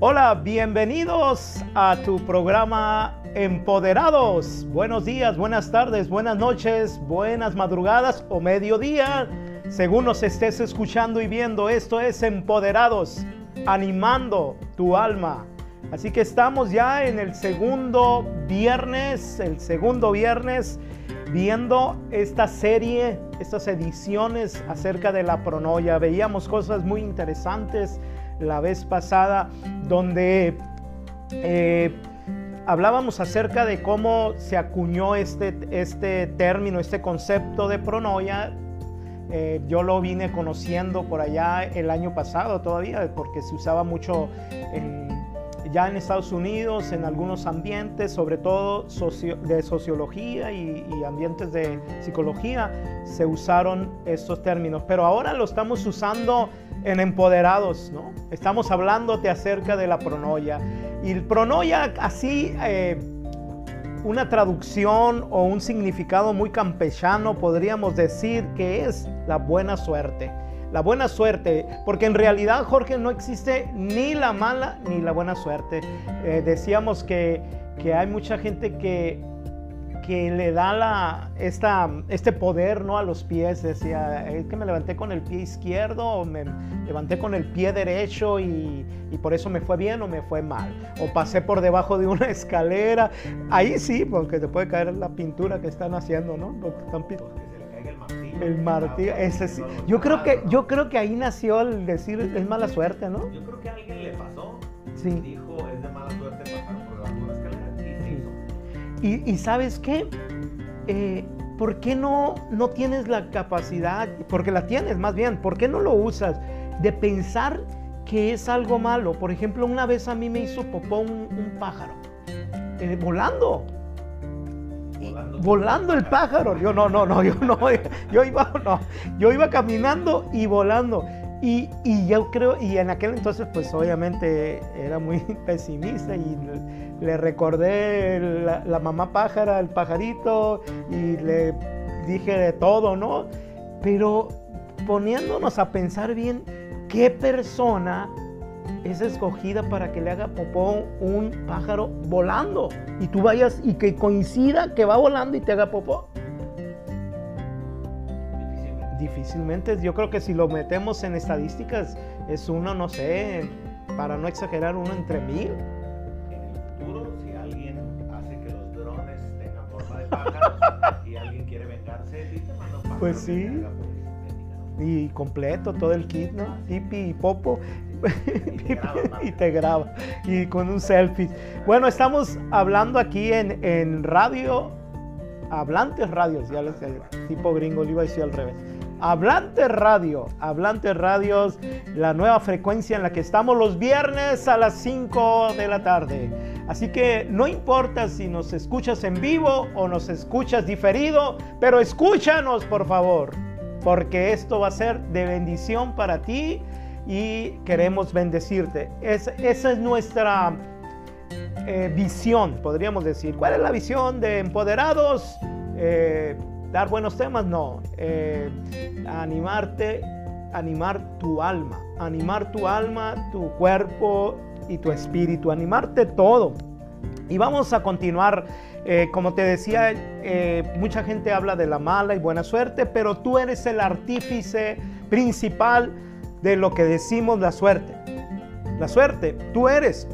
Hola, bienvenidos a tu programa Empoderados. Buenos días, buenas tardes, buenas noches, buenas madrugadas o mediodía, según nos estés escuchando y viendo. Esto es Empoderados, animando tu alma. Así que estamos ya en el segundo viernes, el segundo viernes, viendo esta serie, estas ediciones acerca de la pronoia. Veíamos cosas muy interesantes la vez pasada, donde eh, hablábamos acerca de cómo se acuñó este, este término, este concepto de pronoia. Eh, yo lo vine conociendo por allá el año pasado todavía, porque se usaba mucho ya en Estados Unidos, en algunos ambientes, sobre todo de sociología y, y, ambientes de psicología, se usaron estos términos. Pero ahora lo estamos usando en Empoderados, ¿no? Estamos hablándote acerca de la pronoia. Y el pronoia, así, eh, una traducción o un significado muy campechano, podríamos decir que es la buena suerte. La buena suerte, porque en realidad, Jorge, no existe ni la mala ni la buena suerte. Eh, decíamos que, que hay mucha gente que que le da la, esta, este poder ¿no? a los pies. Decía, es que me levanté con el pie izquierdo, o me levanté con el pie derecho y, y, por eso me fue bien o me fue mal. O pasé por debajo de una escalera. Ahí sí, porque te puede caer la pintura que están haciendo, ¿no? El martillo. ese sí. Yo creo que yo creo que ahí nació el decir es mala suerte, ¿no? Yo creo que a alguien le pasó. Sí. Dijo es de mala suerte pasar y, sabes qué? Eh, ¿Por qué no, no tienes la capacidad, porque la tienes más bien, ¿por qué no lo usas de pensar que es algo malo? Por ejemplo, una vez a mí me hizo popó un, pájaro, eh, volando. Volando, el pájaro. Yo no, no, no, yo no, yo iba, no, yo iba caminando y volando. Y, y, yo creo, y en aquel entonces pues obviamente era muy pesimista y le recordé la, mamá pájara, el pajarito, y le dije de todo, ¿no? Pero poniéndonos a pensar bien, ¿qué persona es escogida para que le haga popó un pájaro volando? Y tú vayas y que coincida que va volando y te haga popó. Difícilmente, yo creo que si lo metemos en estadísticas, es uno, no sé, para no exagerar, uno entre mil. y alguien quiere vengarse, Pues sí. Y completo, todo el kit, ¿no? Pipi y popo. Y te, graba, y con un selfie. Bueno, estamos hablando aquí en, en radio, hablantes radios, ya les tipo gringo, le iba a decir al revés. Hablante Radio, Hablante Radios, la nueva frecuencia en la que estamos los viernes a las 5 de la tarde. Así que no importa si nos escuchas en vivo o nos escuchas diferido, pero escúchanos por favor, porque esto va a ser de bendición para ti y queremos bendecirte. esa es nuestra eh, visión, podríamos decir. ¿Cuál es la visión de Empoderados? Eh, dar buenos temas, no. Eh, animarte, animar tu alma, animar tu alma, tu cuerpo, y tu espíritu, animarte todo. Y vamos a continuar, como te decía, mucha gente habla de la mala y buena suerte, pero tú eres el artífice principal de lo que decimos la suerte. La suerte, tú eres.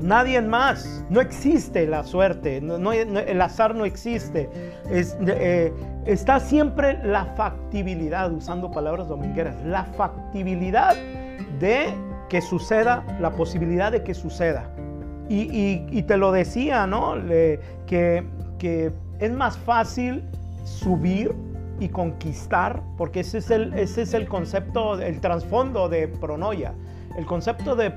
Nadie más. No existe la suerte. El azar no existe. Eh, está siempre la factibilidad, usando palabras domingueras, la factibilidad de que suceda, la posibilidad de que suceda. Y, te lo decía, ¿no? que es más fácil subir y conquistar, porque ese es el, ese es el concepto, el trasfondo de pronoia. El concepto de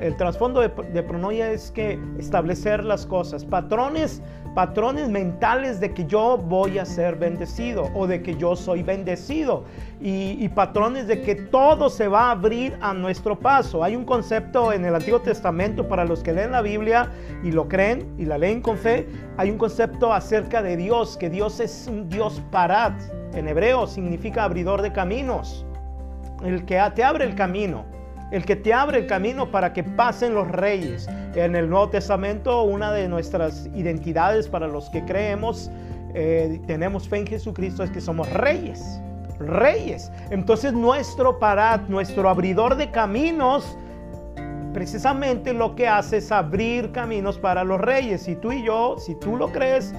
el, trasfondo de, de, pronoia es que establecer las cosas, patrones, patrones mentales de que yo voy a ser bendecido o de que yo soy bendecido y, patrones de que todo se va a abrir a nuestro paso. Hay un concepto en el Antiguo Testamento para los que leen la Biblia y lo creen y la leen con fe. Hay un concepto acerca de Dios, que Dios es un Dios parat. En hebreo significa abridor de caminos, el que te abre el camino. el que te abre el camino para que pasen los reyes. En el Nuevo Testamento, una de nuestras identidades para los que creemos, eh, tenemos fe en Jesucristo, es que somos reyes. Reyes. Entonces nuestro parat, nuestro abridor de caminos, precisamente lo que hace es abrir caminos para los reyes. Y tú y yo, si tú lo crees,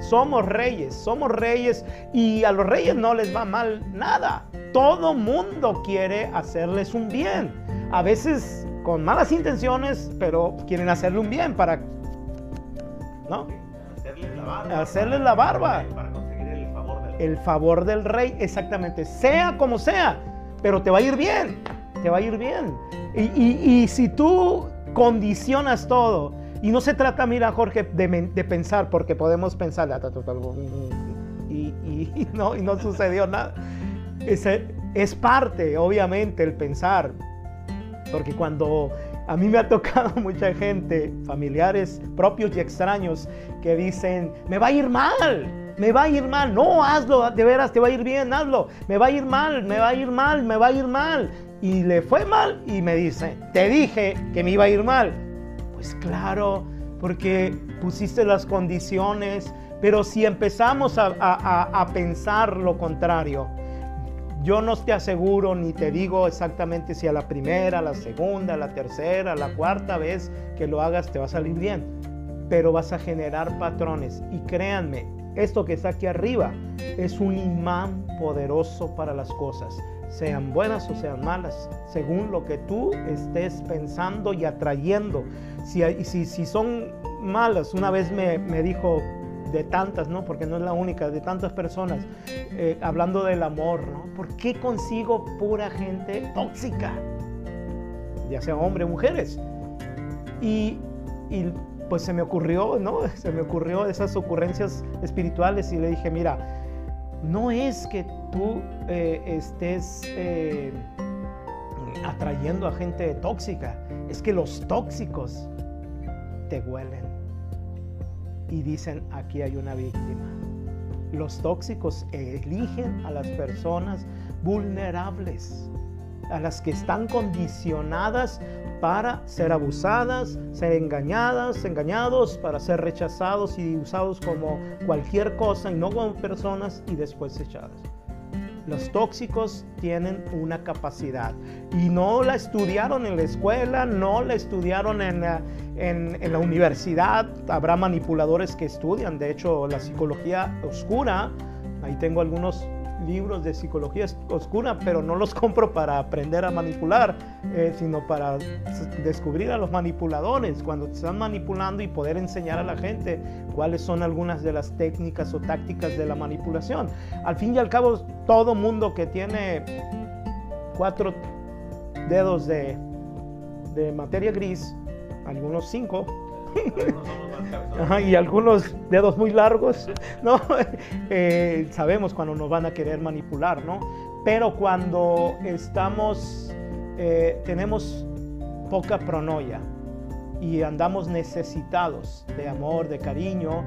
somos reyes, somos reyes y a los reyes no les va mal nada. Todo mundo quiere hacerles un bien. A veces con malas intenciones, pero quieren hacerle un bien para... ¿No? Hacerles la barba. Hacerles la barba. Para conseguir el favor del rey. El favor del rey, exactamente. Sea como sea, pero te va a ir bien. Te va a ir bien. Y, si tú condicionas todo, y no se trata, mira Jorge, de, pensar, porque podemos pensar, y, y, no, y no sucedió nada. Es, es parte, obviamente, el pensar, porque cuando a mí me ha tocado mucha gente, familiares propios y extraños, que dicen, me va a ir mal, me va a ir mal, no, hazlo, de veras, te va a ir bien, hazlo, me va a ir mal, me va a ir mal, me va a ir mal y le fue mal y me dice, te dije que me iba a ir mal. Pues claro, porque pusiste las condiciones, pero si empezamos a, pensar lo contrario, yo no te aseguro ni te digo exactamente si a la primera, la segunda, la tercera, la cuarta vez que lo hagas te va a salir bien, pero vas a generar patrones. Y créanme, esto que está aquí arriba es un imán poderoso para las cosas sean buenas o sean malas, según lo que tú estés pensando y atrayendo. Si, si, si son malas, una vez me, dijo de tantas, ¿no? Porque no es la única, de tantas personas, eh, hablando del amor, ¿no? ¿Por qué consigo pura gente tóxica? Ya sea hombres o mujeres. Y, y pues se me ocurrió, ¿no? Se me ocurrió esas ocurrencias espirituales y le dije, mira, no es que tú eh, estés eh, atrayendo a gente tóxica, es que los tóxicos te huelen y dicen, aquí hay una víctima. Los tóxicos eligen a las personas vulnerables, a las que están condicionadas para ser abusadas, ser engañadas, engañados, para ser rechazados y usados como cualquier cosa y no como personas y después echadas. Los tóxicos tienen una capacidad y no la estudiaron en la escuela, no la estudiaron en la, en, en la universidad. Habrá manipuladores que estudian, de hecho, la psicología oscura. Ahí tengo algunos libros de psicología oscura, pero no los compro para aprender a manipular, eh, sino para descubrir a los manipuladores cuando te están manipulando y poder enseñar a la gente cuáles son algunas de las técnicas o tácticas de la manipulación. Al fin y al cabo, todo mundo que tiene cuatro dedos de, de materia gris, algunos cinco, y algunos dedos muy largos, ¿no? Eh, sabemos cuando nos van a querer manipular, ¿no? Pero cuando estamos, eh, tenemos poca pronoia y andamos necesitados de amor, de cariño,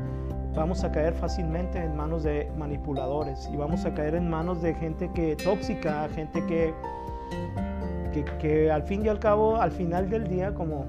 vamos a caer fácilmente en manos de manipuladores y vamos a caer en manos de gente que tóxica, gente que, que, que al fin y al cabo, al final del día, como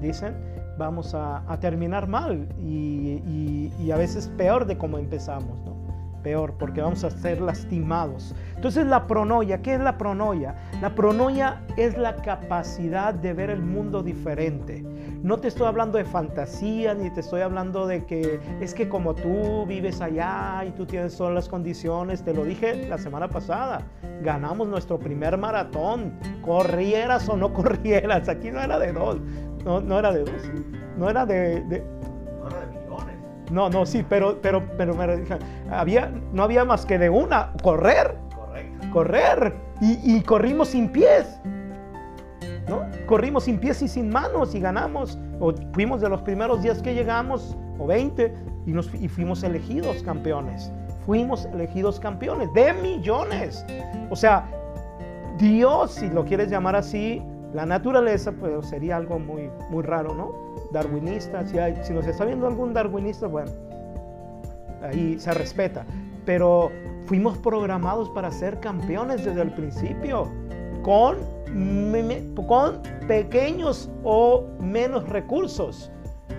dicen, vamos a, terminar mal y, a veces peor de como empezamos, ¿no? Peor, porque vamos a ser lastimados. Entonces la pronoia, ¿qué es la pronoia? La pronoia es la capacidad de ver el mundo diferente. No te estoy hablando de fantasía, ni te estoy hablando de que es que como tú vives allá y tú tienes todas las condiciones, te lo dije la semana pasada, ganamos nuestro primer maratón, corrieras o no corrieras, aquí no era de dos, no, no era de dos. No era de, No era de millones. No, no, sí, pero, pero, pero me había, no había más que de una. Correr. Correcto. Correr. Y, corrimos sin pies. ¿No? Corrimos sin pies y sin manos y ganamos. O fuimos de los primeros días que llegamos, o 20, y, nos, y fuimos elegidos campeones. Fuimos elegidos campeones de millones. O sea, Dios, si lo quieres llamar así, la naturaleza pues, sería algo muy, muy raro, ¿no? Darwinista, si, hay, si nos está viendo algún darwinista, bueno, ahí se respeta. Pero fuimos programados para ser campeones desde el principio, con con pequeños o menos recursos.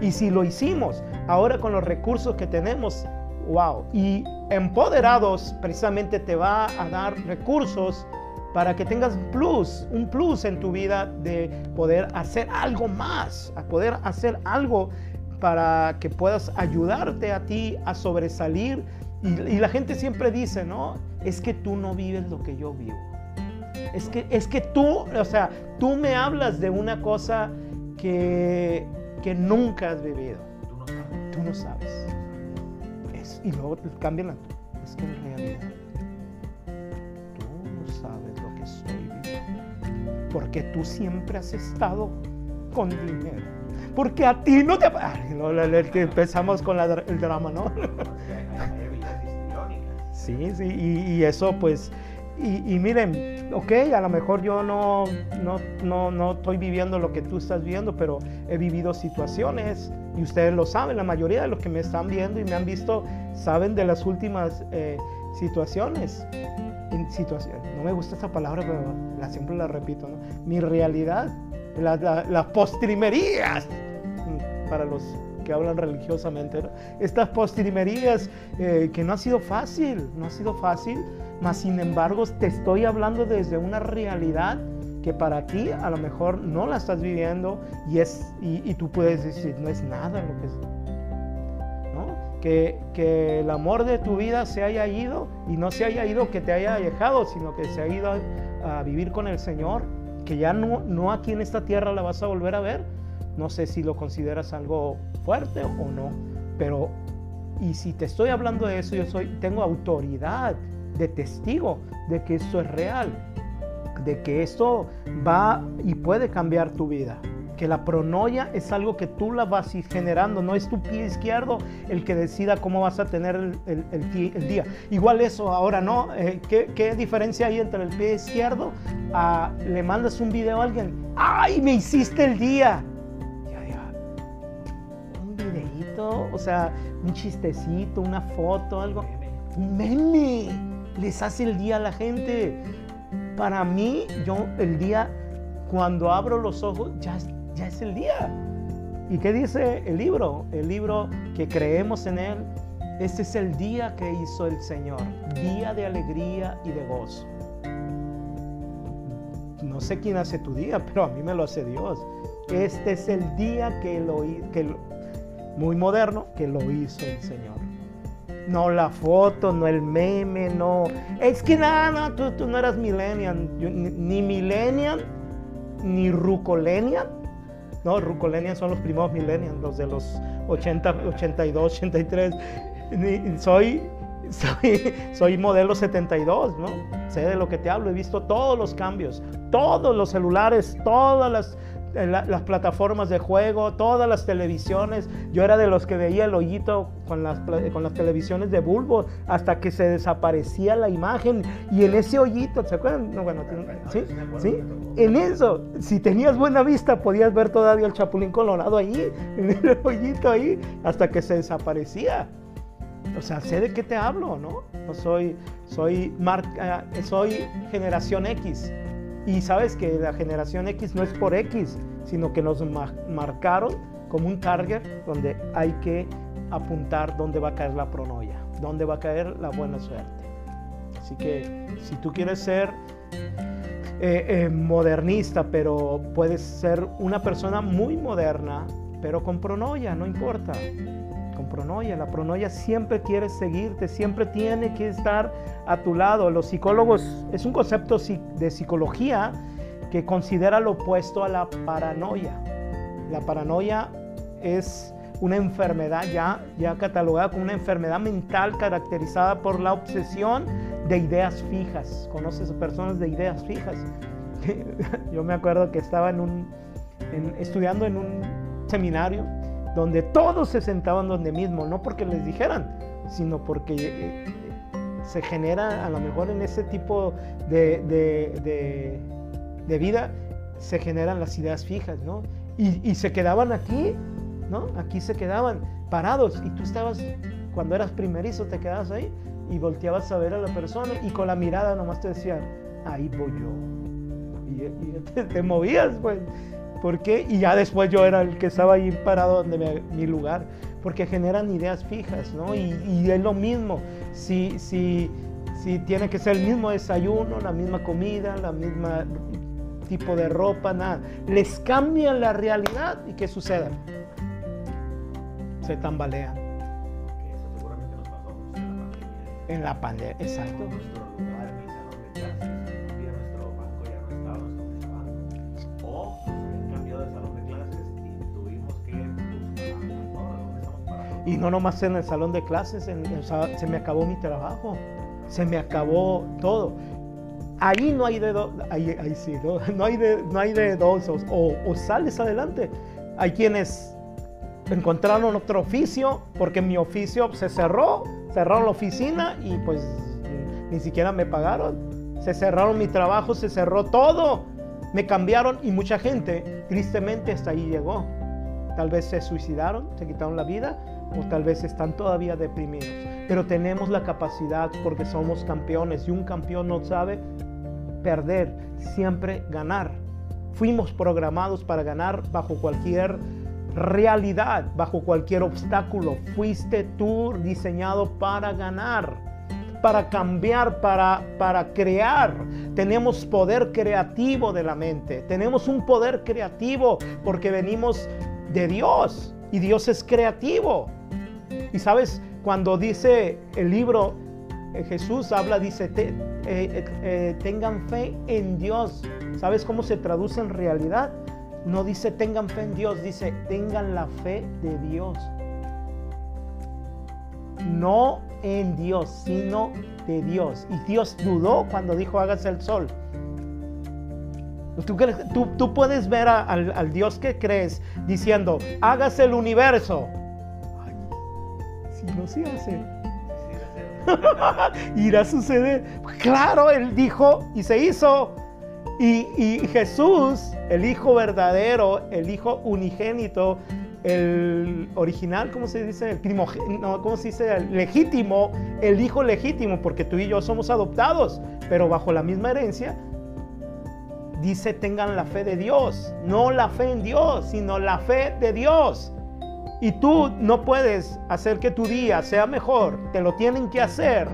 Y si lo hicimos, ahora con los recursos que tenemos, wow. Y empoderados precisamente te va a dar recursos para que tengas plus, un plus en tu vida de poder hacer algo más, a poder hacer algo para que puedas ayudarte a ti a sobresalir. Y, y la gente siempre dice, no, es que tú no vives lo que yo vivo. Es que, es que tú, o sea, tú me hablas de una cosa que, que nunca has vivido. Tú no sabes. Es, y luego cambian la... Es que en realidad Porque tú siempre has estado con dinero. Porque a ti no te... Ay, no, empezamos con la, el drama, ¿no? Sí, sí, y, y eso pues y, miren, ok, a lo mejor yo no, no, no, no, estoy viviendo lo que tú estás viendo, pero he vivido situaciones y ustedes lo saben, la mayoría de los que me están viendo y me han visto saben de las últimas eh, situaciones. Situaciones. No me gusta esa palabra, pero la, siempre la repito. ¿no? Mi realidad, las postrimerías, mm, para los que hablan religiosamente, estas postrimerías eh, que no ha sido fácil, no ha sido fácil mas sin embargo te estoy hablando desde una realidad que para ti a lo mejor no la estás viviendo y, es, y, tú puedes decir, no es nada lo que es. Que, el amor de tu vida se haya ido y no se haya ido que te haya dejado, sino que se ha ido a, vivir con el Señor, que ya no, no aquí en esta tierra la vas a volver a ver. No sé si lo consideras algo fuerte o no, pero y si te estoy hablando de eso, yo soy, tengo autoridad de testigo de que esto es real, de que esto va y puede cambiar tu vida. Que la pronoia es algo que tú la vas generando, no es tu pie izquierdo el que decida cómo vas a tener el, día. Igual eso, ahora no, eh, ¿qué, diferencia hay entre el pie izquierdo? a le mandas un video a alguien, ¡ay, me hiciste el día! Un videito, o sea, un chistecito, una foto, algo. Un les hace el día a la gente. Para mí, yo el día, cuando abro los ojos, ya, ya es el día. ¿Y qué dice el libro? El libro que creemos en él. Este es el día que hizo el Señor, día de alegría y de gozo. No sé quién hace tu día, pero a mí me lo hace Dios. Este es el día que lo, que muy moderno, que lo hizo el Señor. No la foto, no el meme, no. Es que nada, no, tú, no eras millennial. ni, millennial, ni rucolenial. No, rucolenial son los primeros millennials, los de los 80, 82, 83. soy, soy, soy modelo 72, ¿no? Sé de lo que te hablo, he visto todos los cambios, todos los celulares, todas las las plataformas de juego, todas las televisiones. Yo era de los que veía el hoyito con las, con las televisiones de bulbo hasta que se desaparecía la imagen. Y en ese hoyito, ¿se acuerdan? No, bueno, ¿sí? ¿sí? En eso, si tenías buena vista, podías ver todavía el chapulín colorado ahí, en el hoyito ahí, hasta que se desaparecía. O sea, sé de qué te hablo, ¿no? no soy, soy, marca, soy generación X. Y sabes que la generación X no es por X, sino que nos marcaron como un target donde hay que apuntar dónde va a caer la pronoia, dónde va a caer la buena suerte. Así que si tú quieres ser eh, eh, modernista, pero puedes ser una persona muy moderna, pero con pronoia, no importa con pronoia. La pronoia siempre quiere seguirte, siempre tiene que estar a tu lado. Los psicólogos, es un concepto de psicología que considera lo opuesto a la paranoia. La paranoia es una enfermedad ya, ya catalogada como una enfermedad mental caracterizada por la obsesión de ideas fijas. ¿Conoces personas de ideas fijas? Yo me acuerdo que estaba en un, estudiando en un seminario donde todos se sentaban donde mismo, no porque les dijeran, sino porque eh, se genera a lo mejor en ese tipo de, de, vida, se generan las ideas fijas, ¿no? Y, se quedaban aquí, ¿no? Aquí se quedaban parados y tú estabas, cuando eras primerizo, te quedabas ahí y volteabas a ver a la persona y con la mirada nomás te decían, ahí voy yo, y, te, movías, pues. ¿Por qué? Y ya después yo era el que estaba ahí parado donde mi lugar, porque generan ideas fijas, ¿no? Y, y es lo mismo, si, si, si tiene que ser el mismo desayuno, la misma comida, la misma tipo de ropa, nada. Les cambian la realidad y ¿qué sucede? Se tambalean. Eso seguramente nos pasó en la pandemia. En la pandemia, exacto. Y no nomás en el salón de clases, en, se me acabó mi trabajo, se me acabó todo. Ahí no hay de dos, ahí, ahí sí, ¿no? no, hay de, no hay de dos, o, o sales adelante. Hay quienes encontraron otro oficio porque mi oficio se cerró, cerraron la oficina y pues ni siquiera me pagaron. Se cerraron mi trabajo, se cerró todo. Me cambiaron y mucha gente tristemente hasta ahí llegó. Tal vez se suicidaron, se quitaron la vida o tal vez están todavía deprimidos. Pero tenemos la capacidad porque somos campeones y un campeón no sabe perder, siempre ganar. Fuimos programados para ganar bajo cualquier realidad, bajo cualquier obstáculo. Fuiste tú diseñado para ganar, para cambiar, para, para crear. Tenemos poder creativo de la mente. Tenemos un poder creativo porque venimos de Dios y Dios es creativo. Y sabes, cuando dice el libro, eh, Jesús habla, dice, eh, eh, tengan fe en Dios. ¿Sabes cómo se traduce en realidad? No dice tengan fe en Dios, dice tengan la fe de Dios. No en Dios, sino de Dios. Y Dios dudó cuando dijo hágase el sol. Tú, tú, puedes ver al, Dios que crees diciendo, hágase el universo. No se hace. Irá a suceder. Claro, Él dijo y se hizo. Y, Jesús, el Hijo verdadero, el Hijo unigénito, el original, ¿cómo se dice? El primogénito, ¿cómo se dice? El legítimo, el Hijo legítimo, porque tú y yo somos adoptados, pero bajo la misma herencia, dice tengan la fe de Dios, no la fe en Dios, sino la fe de Dios. Y tú no puedes hacer que tu día sea mejor, te lo tienen que hacer.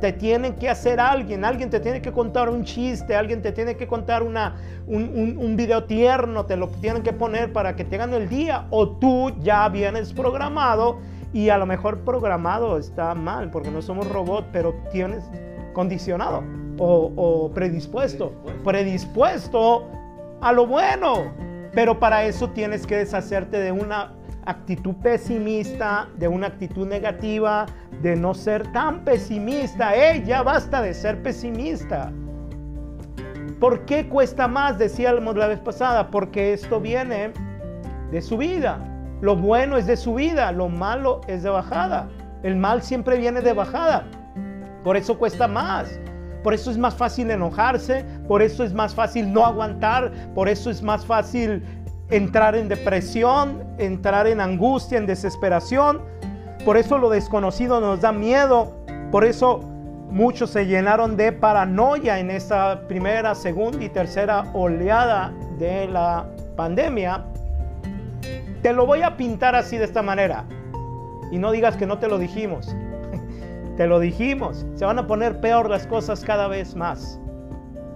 Te tienen que hacer alguien, alguien te tiene que contar un chiste, alguien te tiene que contar una, un, video tierno, te lo tienen que poner para que te hagan el día, o tú ya vienes programado y a lo mejor programado está mal, porque no somos robots, pero tienes condicionado o, o predispuesto, predispuesto a lo bueno, pero para eso tienes que deshacerte de una actitud pesimista, de una actitud negativa, de no ser tan pesimista. ¡Ey, ya basta de ser pesimista! ¿Por qué cuesta más? Decíamos la vez pasada, porque esto viene de su vida. Lo bueno es de su vida, lo malo es de bajada. El mal siempre viene de bajada. Por eso cuesta más. Por eso es más fácil enojarse, por eso es más fácil no aguantar, por eso es más fácil entrar en depresión, entrar en angustia, en desesperación. Por eso lo desconocido nos da miedo. Por eso muchos se llenaron de paranoia en esta primera, segunda y tercera oleada de la pandemia. Te lo voy a pintar así de esta manera. Y no digas que no te lo dijimos. te lo dijimos. Se van a poner peor las cosas cada vez más.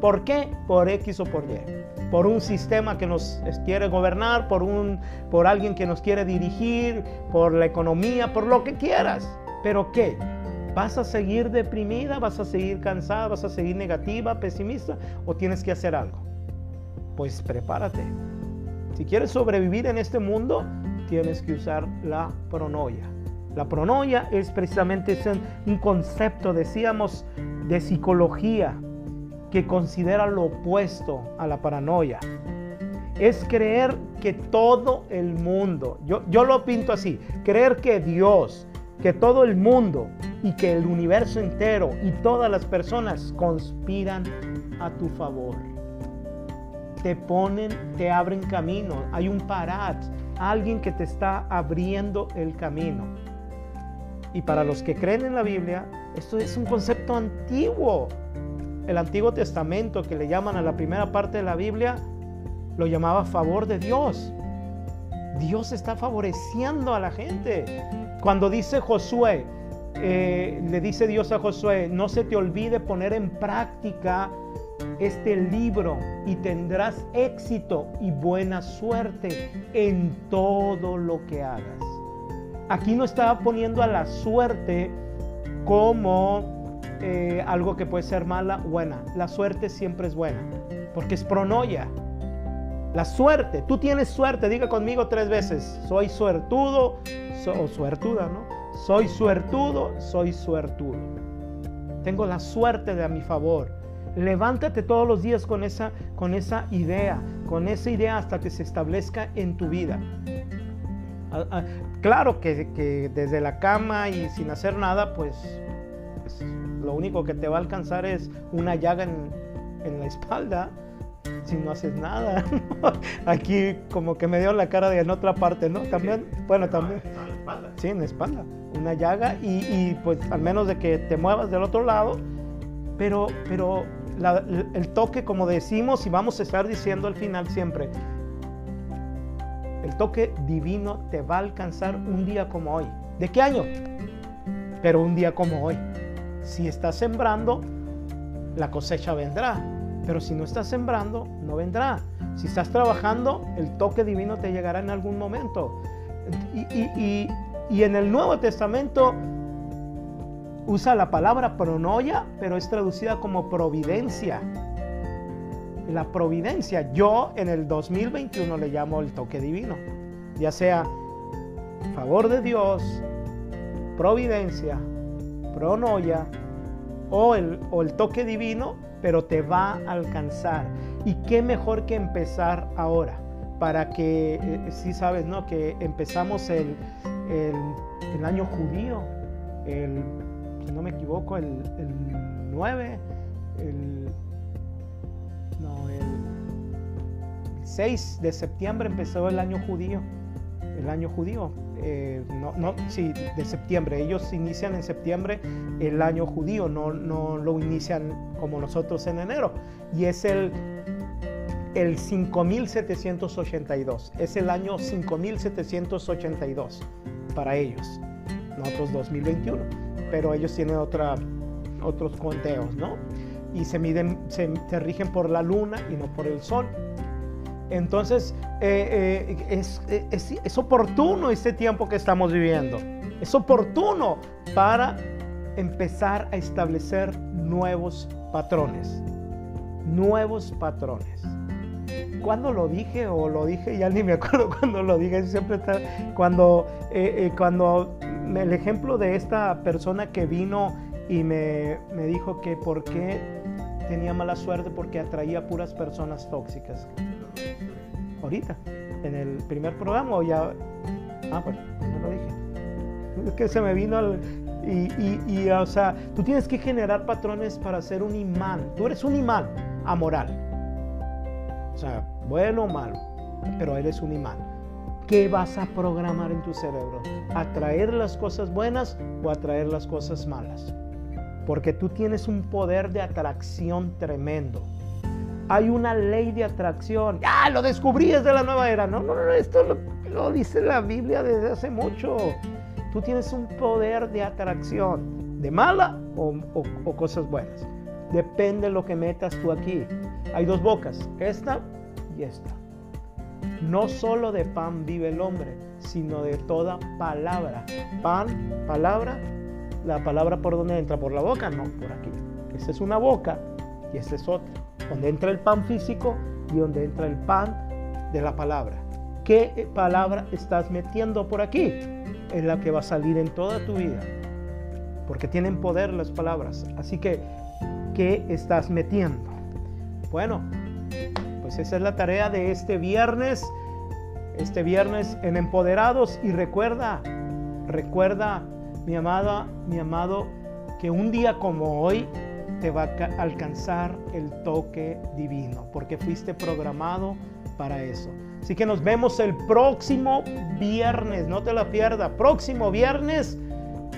¿Por qué? Por X o por Y por un sistema que nos quiere gobernar, por, un, por alguien que nos quiere dirigir, por la economía, por lo que quieras. Pero ¿qué? ¿Vas a seguir deprimida? ¿Vas a seguir cansada? ¿Vas a seguir negativa, pesimista? ¿O tienes que hacer algo? Pues prepárate. Si quieres sobrevivir en este mundo, tienes que usar la pronoia. La pronoia es precisamente un concepto, decíamos, de psicología, que considera lo opuesto a la paranoia. Es creer que todo el mundo, yo, yo lo pinto así, creer que Dios, que todo el mundo y que el universo entero y todas las personas conspiran a tu favor. Te ponen, te abren camino, hay un parat, alguien que te está abriendo el camino. Y para los que creen en la Biblia, esto es un concepto antiguo el Antiguo Testamento, que le llaman a la primera parte de la Biblia, lo llamaba favor de Dios. Dios está favoreciendo a la gente. Cuando dice Josué, eh, le dice Dios a Josué, no se te olvide poner en práctica este libro y tendrás éxito y buena suerte en todo lo que hagas. Aquí no estaba poniendo a la suerte como eh, algo que puede ser mala buena. La suerte siempre es buena, porque es pronoia. La suerte, tú tienes suerte, diga conmigo tres veces, soy suertudo o suertuda, ¿no? Soy suertudo, soy suertudo. Tengo la suerte de a mi favor. Levántate todos los días con esa, con esa idea, con esa idea hasta que se establezca en tu vida. Claro que, desde la cama y sin hacer nada, pues, pues, lo único que te va a alcanzar es una llaga en, en la espalda si no haces nada. Aquí como que me dio la cara de en otra parte, ¿no? También, bueno, también. Sí, en la espalda. Una llaga y, y, pues al menos de que te muevas del otro lado. Pero, pero el toque, como decimos y vamos a estar diciendo al final siempre, el toque divino te va a alcanzar un día como hoy. ¿De qué año? Pero un día como hoy. Si estás sembrando, la cosecha vendrá. Pero si no estás sembrando, no vendrá. Si estás trabajando, el toque divino te llegará en algún momento. Y, en el Nuevo Testamento usa la palabra pronoia, pero es traducida como providencia. La providencia, yo en el 2021 le llamo el toque divino, ya sea favor de Dios, providencia, pronoia o el, o el toque divino pero te va a alcanzar. Y qué mejor que empezar ahora, para que, eh, si sabes, ¿no? Que empezamos el, el, año judío, el, si no me equivoco, el, el 9, el, no, el 6 de septiembre empezó el año judío, el año judío. Eh, no, no, sí, de septiembre. Ellos inician en septiembre el año judío, no, no lo inician como nosotros en enero. Y es el, el 5782, es el año 5782 para ellos, nosotros 2021, pero ellos tienen otra, otros conteos, ¿no? Y se miden, se rigen por la luna y no por el sol. Entonces, eh, eh, es, oportuno este tiempo que estamos viviendo. Es oportuno para empezar a establecer nuevos patrones. Nuevos patrones. ¿Cuándo lo dije o lo dije? Ya ni me acuerdo cuando lo dije. Siempre está, cuando, eh, cuando el ejemplo de esta persona que vino y me, me dijo que por qué tenía mala suerte porque atraía puras personas tóxicas ahorita, en el primer programa o ya... Ah, pues, no lo dije. Es que se me vino al... Y, y, o sea, tú tienes que generar patrones para ser un imán. Tú eres un imán amoral. O sea, bueno o malo, pero eres un imán. ¿Qué vas a programar en tu cerebro? ¿Atraer las cosas buenas o atraer las cosas malas? Porque tú tienes un poder de atracción tremendo hay una ley de atracción. ¡Ah, lo descubrí desde la nueva era! No, no, no, esto lo, dice la Biblia desde hace mucho. Tú tienes un poder de atracción, de mala o, cosas buenas. Depende de lo que metas tú aquí. Hay dos bocas, esta y esta. No solo de pan vive el hombre, sino de toda palabra. Pan, palabra, la palabra por dónde entra, por la boca, no, por aquí. Esta es una boca y esta es otra donde entra el pan físico y donde entra el pan de la palabra. ¿Qué palabra estás metiendo por aquí? Es la que va a salir en toda tu vida. Porque tienen poder las palabras. Así que, ¿qué estás metiendo? Bueno, pues esa es la tarea de este viernes. Este viernes en Empoderados. Y recuerda, recuerda, mi amada, mi amado, que un día como hoy te va a alcanzar el toque divino, porque fuiste programado para eso. Así que nos vemos el próximo viernes, no te la pierdas, próximo viernes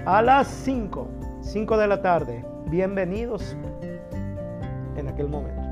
a las 5, 5 de la tarde. Bienvenidos aquel momento.